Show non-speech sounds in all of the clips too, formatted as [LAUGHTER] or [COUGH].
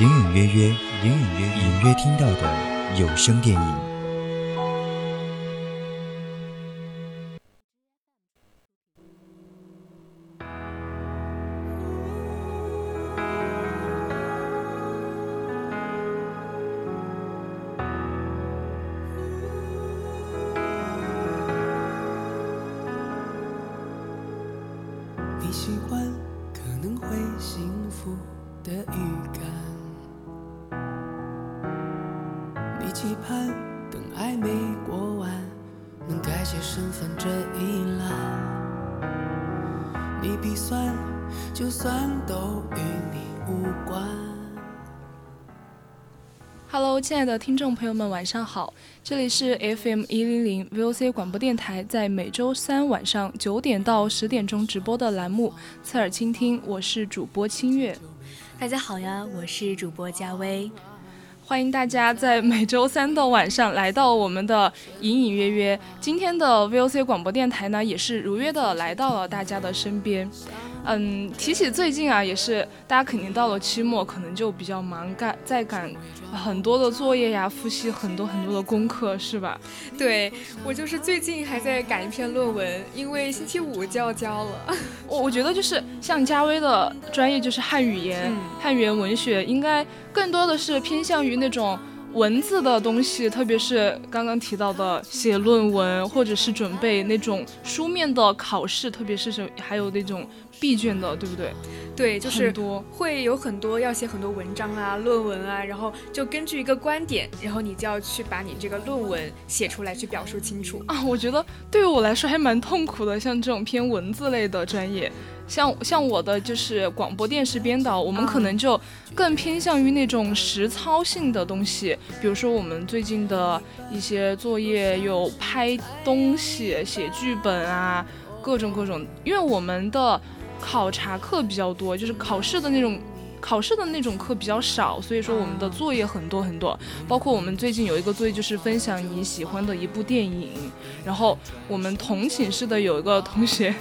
隐隐约约，隐隐约隐约听到的有声电影。份这一栏。你鼻酸，就算都与你无关。Hello，亲爱的听众朋友们，晚上好，这里是 FM 一零零 VOC 广播电台，在每周三晚上九点到十点钟直播的栏目《侧耳倾听》，我是主播清月。大家好呀，我是主播佳薇。欢迎大家在每周三的晚上来到我们的隐隐约约。今天的 VOC 广播电台呢，也是如约的来到了大家的身边。嗯，提起最近啊，也是大家肯定到了期末，可能就比较忙，赶在赶很多的作业呀，复习很多很多的功课，是吧？对我就是最近还在赶一篇论文，因为星期五就要交了。[LAUGHS] 我我觉得就是像佳薇的专业就是汉语言、汉语言文学，应该更多的是偏向于那种。文字的东西，特别是刚刚提到的写论文，或者是准备那种书面的考试，特别是什还有那种闭卷的，对不对？对，就是多会有很多要写很多文章啊、论文啊，然后就根据一个观点，然后你就要去把你这个论文写出来，去表述清楚啊。我觉得对于我来说还蛮痛苦的，像这种偏文字类的专业。像像我的就是广播电视编导，我们可能就更偏向于那种实操性的东西，比如说我们最近的一些作业有拍东西、写剧本啊，各种各种。因为我们的考察课比较多，就是考试的那种考试的那种课比较少，所以说我们的作业很多很多。包括我们最近有一个作业就是分享你喜欢的一部电影，然后我们同寝室的有一个同学。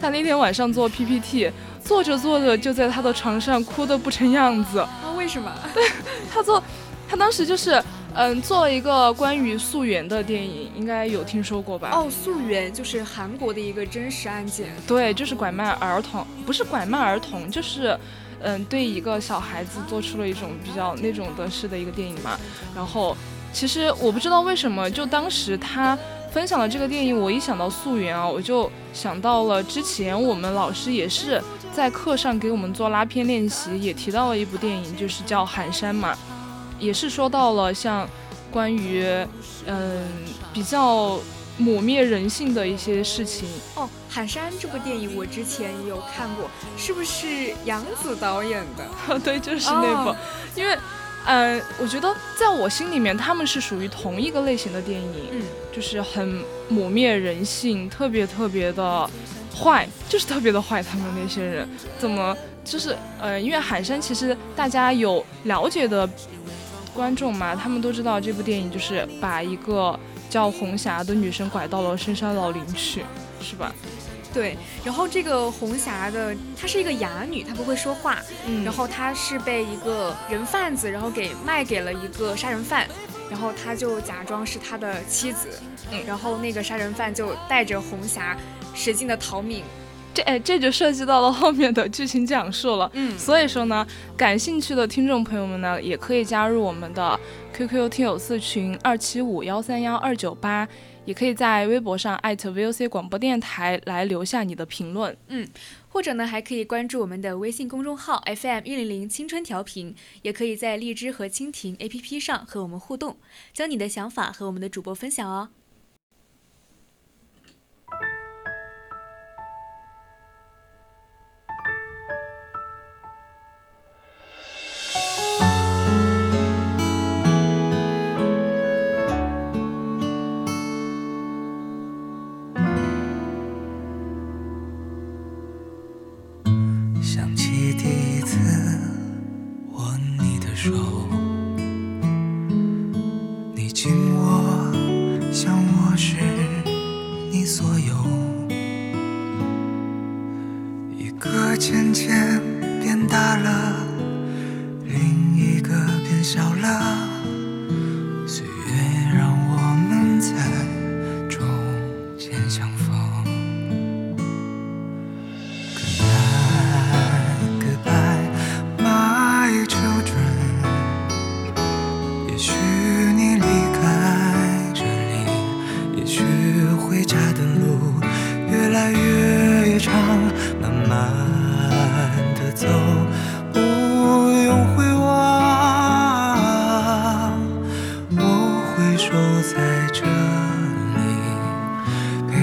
他那天晚上做 PPT，做着做着就在他的床上哭得不成样子。啊，为什么？对 [LAUGHS] 他做，他当时就是，嗯，做了一个关于溯源的电影，应该有听说过吧？哦，溯源就是韩国的一个真实案件。对，就是拐卖儿童，不是拐卖儿童，就是，嗯，对一个小孩子做出了一种比较那种的事的一个电影嘛。然后，其实我不知道为什么，就当时他。分享了这个电影，我一想到溯源啊，我就想到了之前我们老师也是在课上给我们做拉片练习，也提到了一部电影，就是叫《寒山》嘛，也是说到了像关于嗯比较抹灭人性的一些事情。哦，《寒山》这部电影我之前也有看过，是不是杨紫导演的？[LAUGHS] 对，就是那部，因为。呃，我觉得在我心里面，他们是属于同一个类型的电影，嗯，就是很抹灭人性，特别特别的坏，就是特别的坏。他们那些人怎么就是，呃，因为《海山》其实大家有了解的观众嘛，他们都知道这部电影就是把一个叫红霞的女生拐到了深山老林去，是吧？对，然后这个红霞的她是一个哑女，她不会说话，嗯，然后她是被一个人贩子，然后给卖给了一个杀人犯，然后他就假装是他的妻子，嗯，然后那个杀人犯就带着红霞使劲的逃命，这哎，这就涉及到了后面的剧情讲述了。嗯，所以说呢，感兴趣的听众朋友们呢，也可以加入我们的 QQ 听友四群二七五幺三幺二九八，也可以在微博上艾特 VOC 广播电台来留下你的评论。嗯，或者呢，还可以关注我们的微信公众号 FM 一零零青春调频，也可以在荔枝和蜻蜓 APP 上和我们互动，将你的想法和我们的主播分享哦。紧握，像我是你所有。一个渐渐变大了，另一个变小了。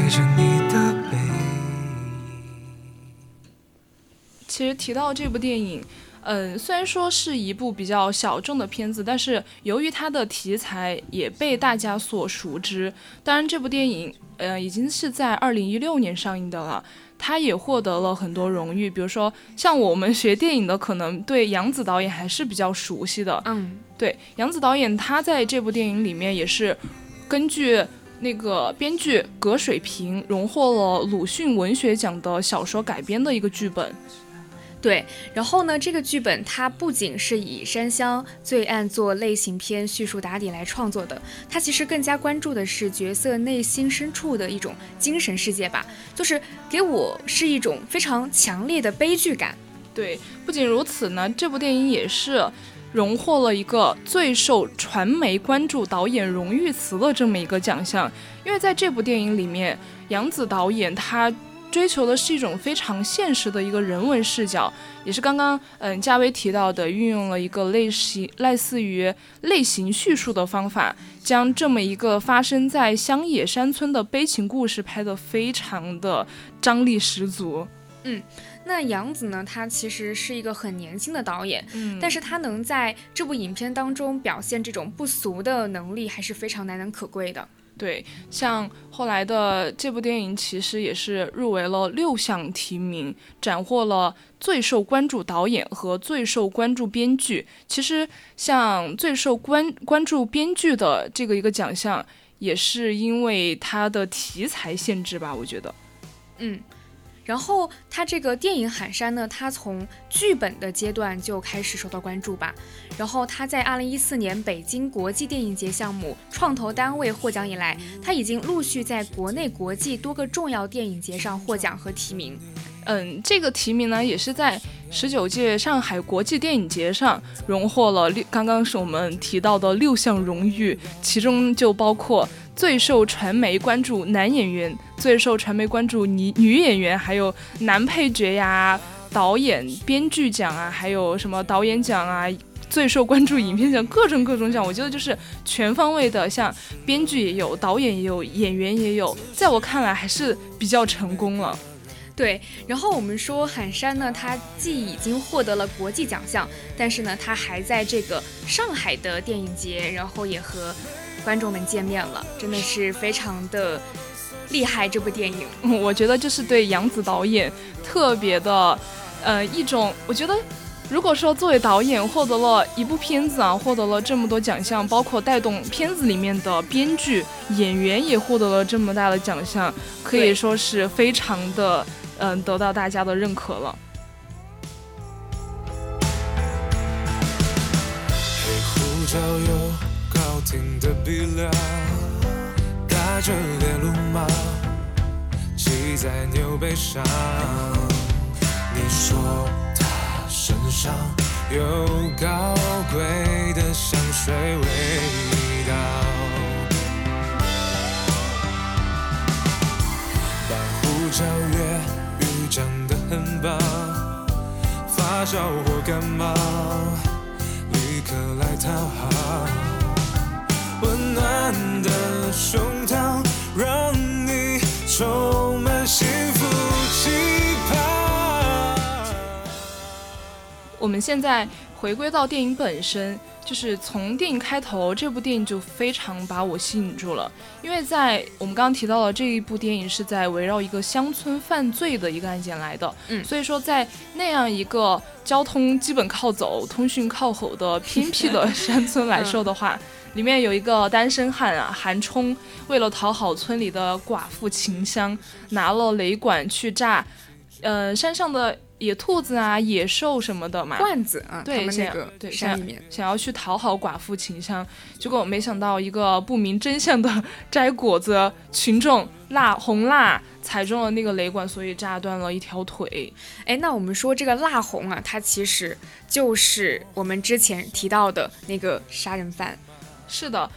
着你的背影。其实提到这部电影，嗯，虽然说是一部比较小众的片子，但是由于它的题材也被大家所熟知。当然，这部电影，呃，已经是在二零一六年上映的了，它也获得了很多荣誉。比如说，像我们学电影的，可能对杨紫导演还是比较熟悉的。嗯，对，杨紫导演他在这部电影里面也是根据那个编剧葛水平荣获了鲁迅文学奖的小说改编的一个剧本。对。然后呢，这个剧本它不仅是以山乡罪案做类型片叙述打底来创作的，它其实更加关注的是角色内心深处的一种精神世界吧，就是给我是一种非常强烈的悲剧感。对，不仅如此呢，这部电影也是荣获了一个最受传媒关注导演荣誉词的这么一个奖项。因为在这部电影里面，杨紫导演他追求的是一种非常现实的一个人文视角，也是刚刚嗯嘉威提到的，运用了一个类型类似于类型叙述的方法，将这么一个发生在乡野山村的悲情故事拍得非常的张力十足。嗯那杨紫呢，她其实是一个很年轻的导演，嗯但是她能在这部影片当中表现这种不俗的能力，还是非常难能可贵的。对，像后来的这部电影，其实也是入围了六项提名，斩获了最受关注导演和最受关注编剧。其实，像最受关关注编剧的这个一个奖项，也是因为它的题材限制吧，我觉得。嗯，然后他这个电影《喊山》呢，他从剧本的阶段就开始受到关注吧。然后他在二零一四年北京国际电影节项目创投单位获奖以来，他已经陆续在国内、国际多个重要电影节上获奖和提名。嗯，这个提名呢，也是在十九届上海国际电影节上荣获了六，刚刚是我们提到的六项荣誉，其中就包括最受传媒关注男演员、最受传媒关注女女演员，还有男配角呀、导演、编剧奖啊，还有什么导演奖啊。最受关注影片奖，各种各种奖，我觉得就是全方位的，像编剧也有，导演也有，演员也有，在我看来还是比较成功了。对，然后我们说喊山呢，他既已经获得了国际奖项，但是呢，他还在这个上海的电影节，然后也和观众们见面了，真的是非常的厉害。这部电影，嗯 [LAUGHS] 我觉得这是对杨紫导演特别的，呃，一种我觉得。如果说作为导演获得了一部片子啊，获得了这么多奖项，包括带动片子里面的编剧、演员也获得了这么大的奖项，可以说是非常的，嗯、得到大家的认可了。黑胡椒油，高挺的鼻梁，带着点鲁莽，骑在牛背上。你说他身上有高贵的香水味道，把胡椒越狱长得很棒，发烧或感冒立刻来讨好，温暖的胸膛让你充满幸福期盼。我们现在回归到电影本身，就是从电影开头，这部电影就非常把我吸引住了。因为在我们刚刚提到了这一部电影是在围绕一个乡村犯罪的一个案件来的，嗯所以说在那样一个交通基本靠走、通讯靠吼的 [LAUGHS] 偏僻的山村来说的话，里面有一个单身汉啊，韩冲，为了讨好村里的寡妇秦香，拿了雷管去炸，呃，山上的野兔子啊、野兽什么的嘛，罐子啊，他们那个对山里面，想要去讨好寡妇秦香，结果没想到一个不明真相的摘果子群众蜡红蜡踩中了那个雷管，所以炸断了一条腿。哎，那我们说这个蜡红啊，它其实就是我们之前提到的那个杀人犯。是的，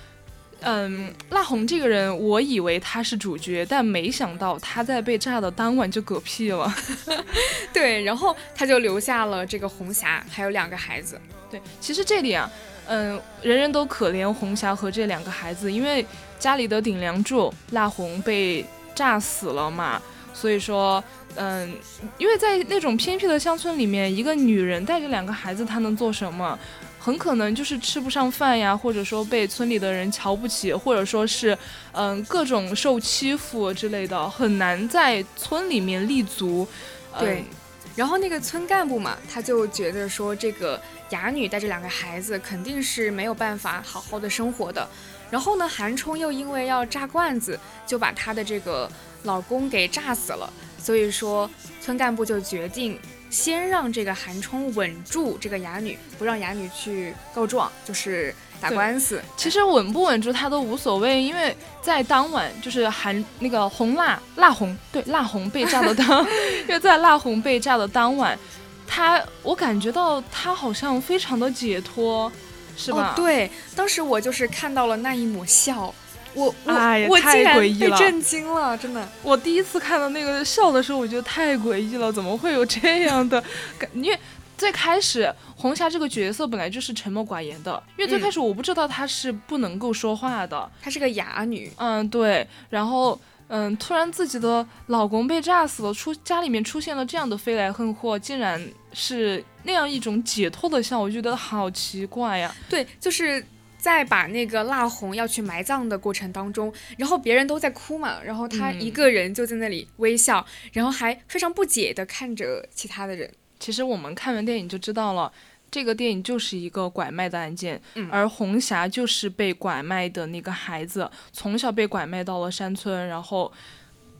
嗯，蜡红这个人，我以为他是主角，但没想到他在被炸的当晚就嗝屁了。[LAUGHS] 对，然后他就留下了这个红霞，还有两个孩子。对，其实这里啊，嗯，人人都可怜红霞和这两个孩子，因为家里的顶梁柱蜡红被炸死了嘛，所以说，嗯，因为在那种偏僻的乡村里面，一个女人带着两个孩子，她能做什么？很可能就是吃不上饭呀，或者说被村里的人瞧不起，或者说是，嗯，各种受欺负之类的，很难在村里面立足。嗯对，然后那个村干部嘛，他就觉得说这个哑女带着两个孩子肯定是没有办法好好的生活的。然后呢，韩冲又因为要炸罐子，就把她的这个老公给炸死了。所以说，村干部就决定先让这个韩冲稳住这个哑女，不让哑女去告状，就是打官司。其实稳不稳住他都无所谓，因为在当晚就是韩那个红蜡蜡红对蜡红被炸的当，[LAUGHS] 因为在蜡红被炸的当晚，他我感觉到他好像非常的解脱，是吧？哦，对，当时我就是看到了那一抹笑，我我、哎我竟太然诡异了被震惊了，真的。我第一次看到那个笑的时候，我觉得太诡异了，怎么会有这样的 [LAUGHS] 感？因为最开始红霞这个角色本来就是沉默寡言的，因为最嗯开始我不知道她是不能够说话的。她是个哑女，嗯，对，然后嗯，突然自己的老公被炸死了，出家里面出现了这样的飞来横祸，竟然是那样一种解脱的笑，我觉得好奇怪呀。对，就是在把那个蜡红要去埋葬的过程当中，然后别人都在哭嘛，然后他一嗯个人就在那里微笑，然后还非常不解的看着其他的人。其实我们看完电影就知道了。这个电影就是一个拐卖的案件，嗯而红霞就是被拐卖的那个孩子，从小被拐卖到了山村，然后，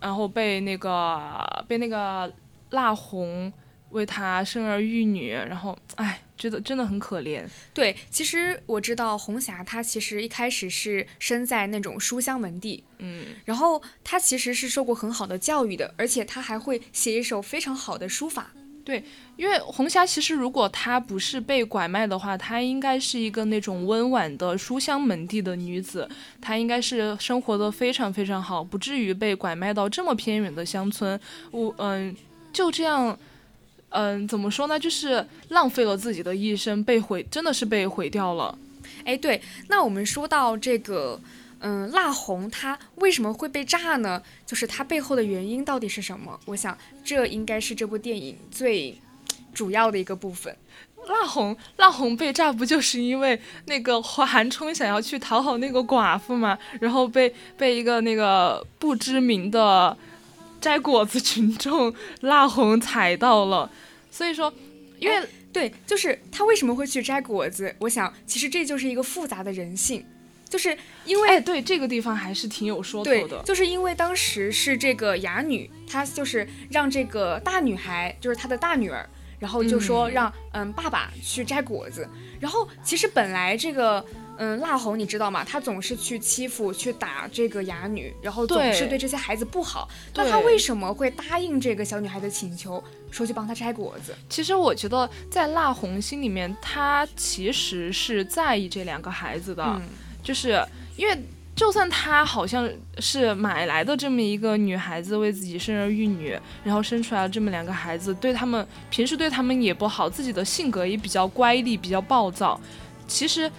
然后被那个被那个蜡红为他生儿育女，然后哎，觉得真的很可怜。对，其实我知道红霞她其实一开始是生在那种书香门第，嗯，然后她其实是受过很好的教育的，而且她还会写一手非常好的书法。对因为红霞其实如果她不是被拐卖的话，她应该是一个那种温婉的书香门第的女子，她应该是生活的非常非常好，不至于被拐卖到这么偏远的乡村。我嗯，就这样。嗯，怎么说呢？就是浪费了自己的一生，被毁，真的是被毁掉了。哎，对，那我们说到这个，嗯，蜡红它为什么会被炸呢？就是它背后的原因到底是什么？我想这应该是这部电影最主要的一个部分。蜡红，蜡红被炸不就是因为那个韩冲想要去讨好那个寡妇嘛，然后被被一个那个不知名的摘果子群众蜡红踩到了，所以说，因为、对，就是他为什么会去摘果子？我想其实这就是一个复杂的人性，就是因为哎，对这个地方还是挺有说头的，。就是因为当时是这个哑女，她就是让这个大女孩，就是她的大女儿，然后就说嗯让嗯爸爸去摘果子。然后其实本来这个嗯，辣红你知道吗？他总是去欺负、去打这个哑女，然后总是对这些孩子不好。那他为什么会答应这个小女孩的请求，说去帮她摘果子？其实我觉得，在辣红心里面，他其实是在意这两个孩子的，就是因为。就算她好像是买来的这么一个女孩子，为自己生儿育女，然后生出来了这么两个孩子，对他们平时对他们也不好，自己的性格也比较乖戾，比较暴躁。其实，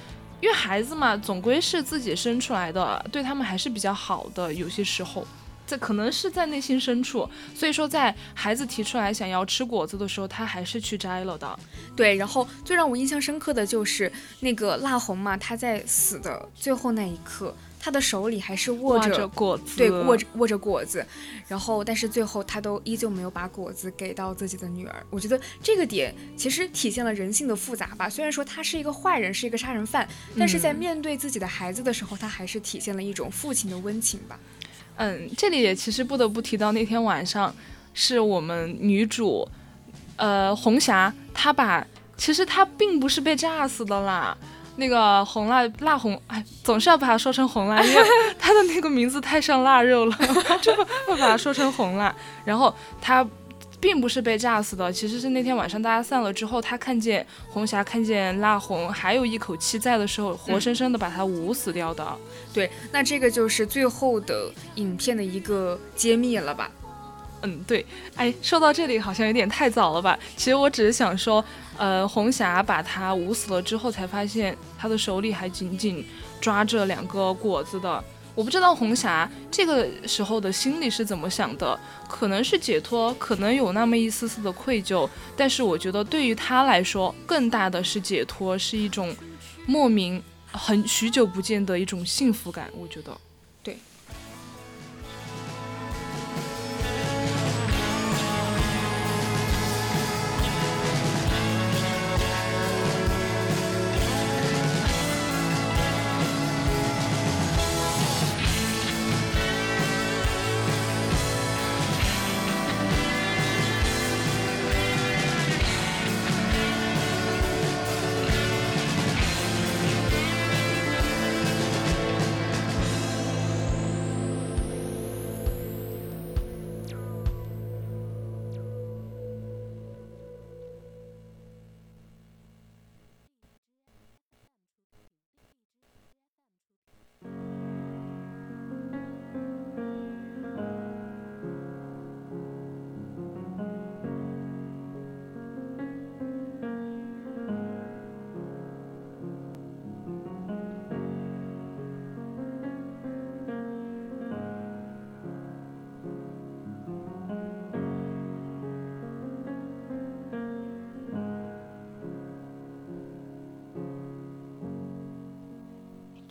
因为孩子嘛，总归是自己生出来的，对他们还是比较好的。有些时候，在可能是在内心深处，所以说在孩子提出来想要吃果子的时候，他还是去摘了的。对，然后最让我印象深刻的就是那个蜡红嘛，他在死的最后那一刻。他的手里还是握着果子，对，握着握着果子，然后但是最后他都依旧没有把果子给到自己的女儿。我觉得这个点其实体现了人性的复杂吧。虽然说他是一个坏人，是一个杀人犯，但是在面对自己的孩子的时候，他还是体现了一种父亲的温情吧。嗯，这里也其实不得不提到那天晚上，是我们女主，呃，红霞，她把其实她并不是被炸死的啦。那个红辣辣红，哎，总是要把它说成红辣，因为 [LAUGHS] 它的那个名字太像腊肉了，[LAUGHS] 就会把它说成红辣。然后他并不是被炸死的，其实是那天晚上大家散了之后，他看见红霞看见辣红还有一口气在的时候，活生生的把他捂死掉的。对，那这个就是最后的影片的一个揭秘了吧？嗯，对。哎，说到这里好像有点太早了吧？其实我只是想说。呃，红霞把他捂死了之后，才发现他的手里还紧紧抓着两个果子的。我不知道红霞这个时候的心里是怎么想的，可能是解脱，可能有那么一丝丝的愧疚。但是我觉得对于他来说，更大的是解脱，是一种莫名很许久不见的一种幸福感。我觉得。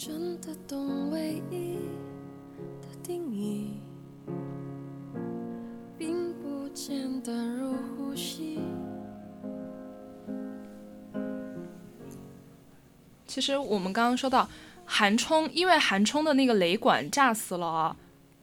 真的懂唯一的定义，并不简单如呼吸。其实我们刚刚说到韩冲，因为韩冲的那个雷管炸死了啊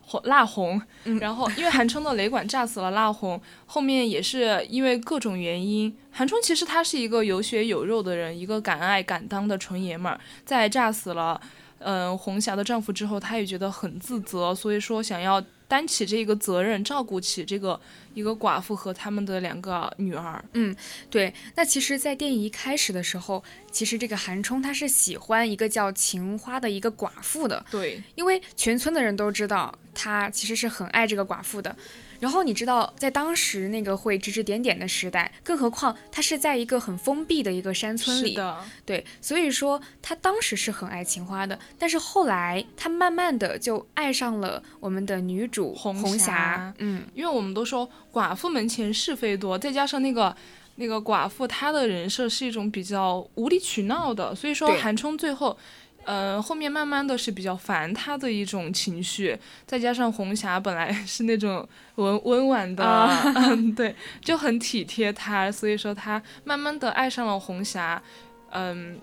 红蜡红，然后因为韩冲的雷管炸死了蜡红，后面也是因为各种原因，韩冲其实他是一个有血有肉的人，一个敢爱敢当的纯爷们儿，在炸死了。嗯，红霞的丈夫之后，他也觉得很自责，所以说想要担起这个责任，照顾起这个一个寡妇和他们的两个女儿。嗯，对。那其实，在电影一开始的时候，其实这个韩冲他是喜欢一个叫秦花的一个寡妇的。对，因为全村的人都知道他其实是很爱这个寡妇的。然后你知道，在当时那个会指指点点的时代，更何况他是在一个很封闭的一个山村里，对，所以说他当时是很爱情花的。但是后来他慢慢的就爱上了我们的女主红霞，嗯，因为我们都说寡妇门前是非多，再加上那个那个寡妇她的人设是一种比较无理取闹的，所以说韩冲最后。嗯，后面慢慢的是比较烦他的一种情绪，再加上红霞本来 [LAUGHS] 是那种温温婉的，[LAUGHS] 嗯，对，就很体贴他，所以说他慢慢的爱上了红霞。嗯，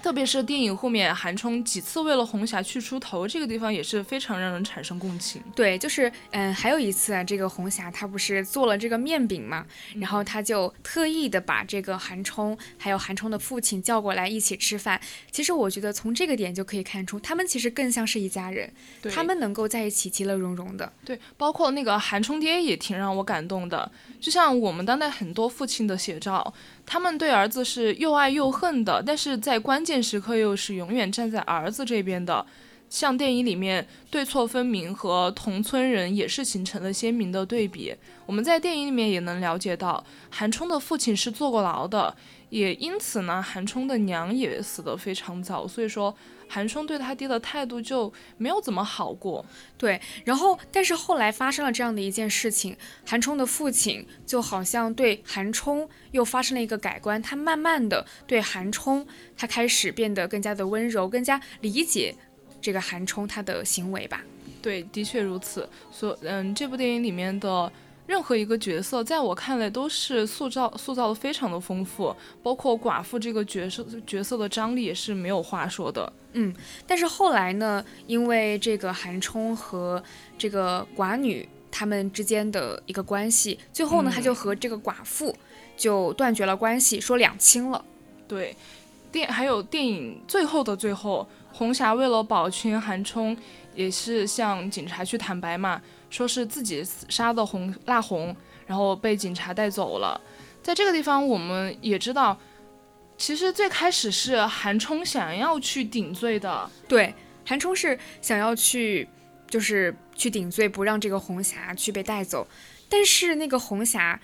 特别是电影后面韩冲几次为了红霞去出头，这个地方也是非常让人产生共情。对，就是嗯，还有一次啊，这个红霞她不是做了这个面饼嘛，然后她就特意的把这个韩冲还有韩冲的父亲叫过来一起吃饭。其实我觉得从这个点就可以看出，他们其实更像是一家人，他们能够在一起其乐融融的。对，包括那个韩冲爹也挺让我感动的，就像我们当代很多父亲的写照。他们对儿子是又爱又恨的，但是在关关键时刻又是永远站在儿子这边的。像电影里面对错分明和同村人也是形成了鲜明的对比。我们在电影里面也能了解到，韩冲的父亲是坐过牢的，也因此呢，韩冲的娘也死得非常早。所以说。韩冲对他爹的态度就没有怎么好过，对。然后，但是后来发生了这样的一件事情，韩冲的父亲就好像对韩冲又发生了一个改观，他慢慢的对韩冲，他开始变得更加的温柔，更加理解这个韩冲他的行为吧。对，的确如此。所，嗯，这部电影里面的。任何一个角色，在我看来都是塑造塑造的非常的丰富，包括寡妇这个角色角色的张力也是没有话说的。嗯，但是后来呢，因为这个韩冲和这个寡女他们之间的一个关系，最后呢，他就和这个寡妇就断绝了关系，说两清了。对，电还有电影最后的最后，红霞为了保全韩冲，也是向警察去坦白嘛。说是自己杀的红蜡红，然后被警察带走了。在这个地方，我们也知道，其实最开始是韩冲想要去顶罪的。对，韩冲是想要去，就是去顶罪，不让这个红霞去被带走。但是那个红霞。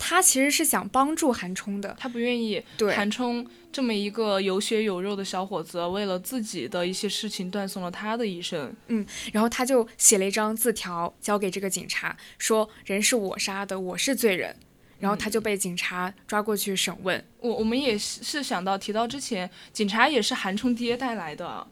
她其实是想帮助韩冲的，她不愿意对韩冲这么一个有血有肉的小伙子，为了自己的一些事情断送了他的一生。嗯，然后他就写了一张字条交给这个警察，说人是我杀的，我是罪人。然后他就被警察抓过去审问。我我们也是想到提到之前，警察也是韩冲爹带来的。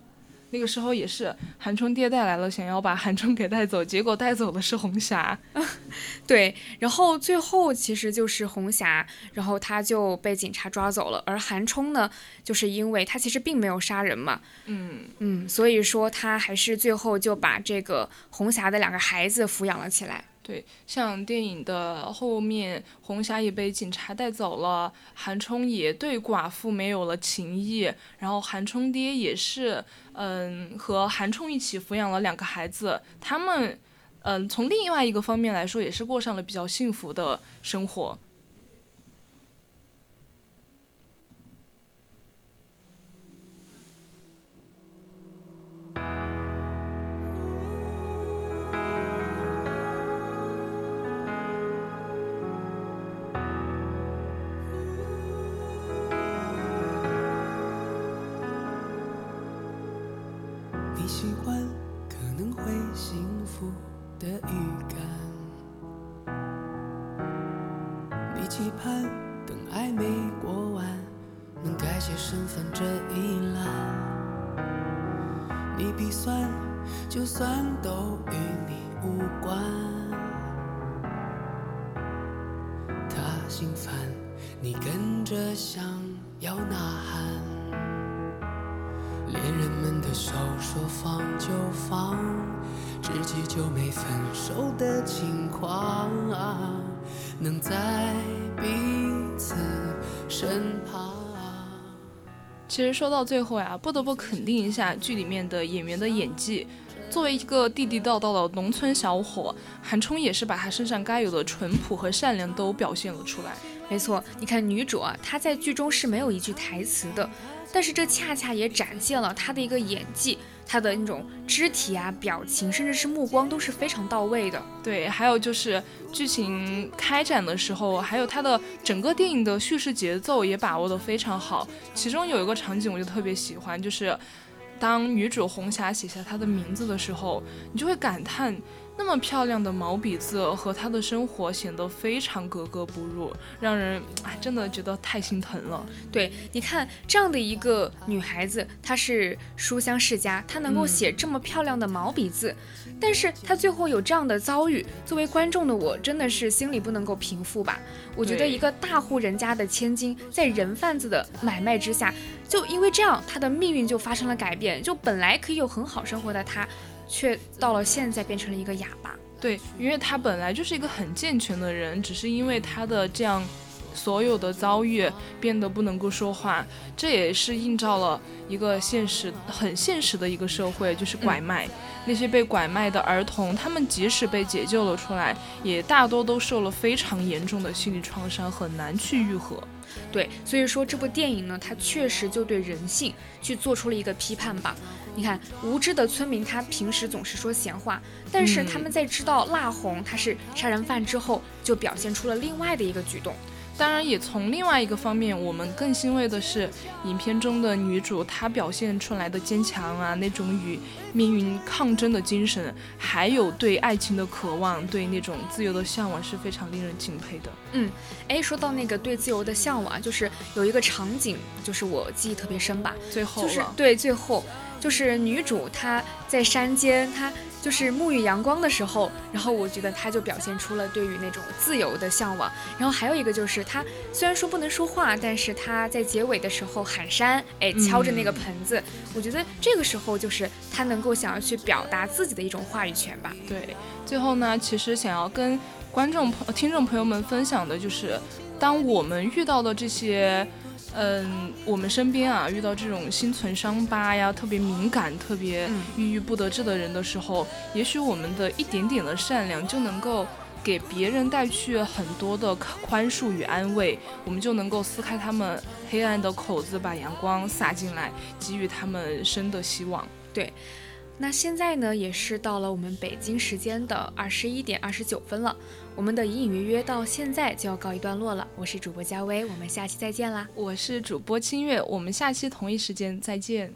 那个时候也是韩冲爹带来了，想要把韩冲给带走，结果带走的是红霞。[LAUGHS] 对，然后最后其实就是红霞，然后他就被警察抓走了。而韩冲呢，就是因为他其实并没有杀人嘛，嗯嗯，所以说他还是最后就把这个红霞的两个孩子抚养了起来。对，像电影的后面，红霞也被警察带走了，韩冲也对寡妇没有了情意，然后韩冲爹也是，嗯，和韩冲一起抚养了两个孩子，他们，嗯，从另外一个方面来说，也是过上了比较幸福的生活。其实说到最后呀，不得不肯定一下剧里面的演员的演技。作为一个地地道道的农村小伙，韩冲也是把他身上该有的淳朴和善良都表现了出来。没错，你看女主啊，她在剧中是没有一句台词的，但是这恰恰也展现了她的一个演技。他的那种肢体啊、表情，甚至是目光都是非常到位的。对，还有就是剧情开展的时候，还有他的整个电影的叙事节奏也把握的非常好。其中有一个场景我就特别喜欢，就是当女主红霞写下她的名字的时候，你就会感叹那么漂亮的毛笔字和她的生活显得非常格格不入，让人哎真的觉得太心疼了。对，你看这样的一个女孩子，她是书香世家，她能够写这么漂亮的毛笔字，但是她最后有这样的遭遇，作为观众的我真的是心里不能够平复吧。我觉得一个大户人家的千金，在人贩子的买卖之下，就因为这样，她的命运就发生了改变，就本来可以有很好生活的她，却到了现在变成了一个哑巴。对，因为他本来就是一个很健全的人，只是因为他的这样所有的遭遇变得不能够说话，这也是映照了一个现实很现实的一个社会，就是拐卖。那些被拐卖的儿童，他们即使被解救了出来，也大多都受了非常严重的心理创伤，很难去愈合。对，所以说这部电影呢，它确实就对人性去做出了一个批判吧。你看，无知的村民他平时总是说闲话，但是他们在知道蜡红他是杀人犯之后，就表现出了另外的一个举动。当然，也从另外一个方面，我们更欣慰的是，影片中的女主她表现出来的坚强啊，那种与命运抗争的精神，还有对爱情的渴望，对那种自由的向往，是非常令人敬佩的。嗯哎，说到那个对自由的向往，就是有一个场景，就是我记忆特别深吧，最后，就是对最后，就是女主她在山间，她就是沐浴阳光的时候，然后我觉得他就表现出了对于那种自由的向往。然后还有一个就是他虽然说不能说话，但是他在结尾的时候喊山，哎，敲着那个盆子，我觉得这个时候就是他能够想要去表达自己的一种话语权吧。对，最后呢，其实想要跟观众朋、听众朋友们分享的就是，当我们遇到的这些。嗯，我们身边啊，遇到这种心存伤疤呀、特别敏感、特别嗯郁郁不得志的人的时候，也许我们的一点点的善良就能够给别人带去很多的宽恕与安慰，我们就能够撕开他们黑暗的口子，把阳光洒进来，给予他们生的希望。那现在呢，也是到了我们北京时间的二十一点二十九分了。我们的隐隐约约到现在就要告一段落了。我是主播佳薇，我们下期再见啦。我是主播清月，我们下期同一时间再见。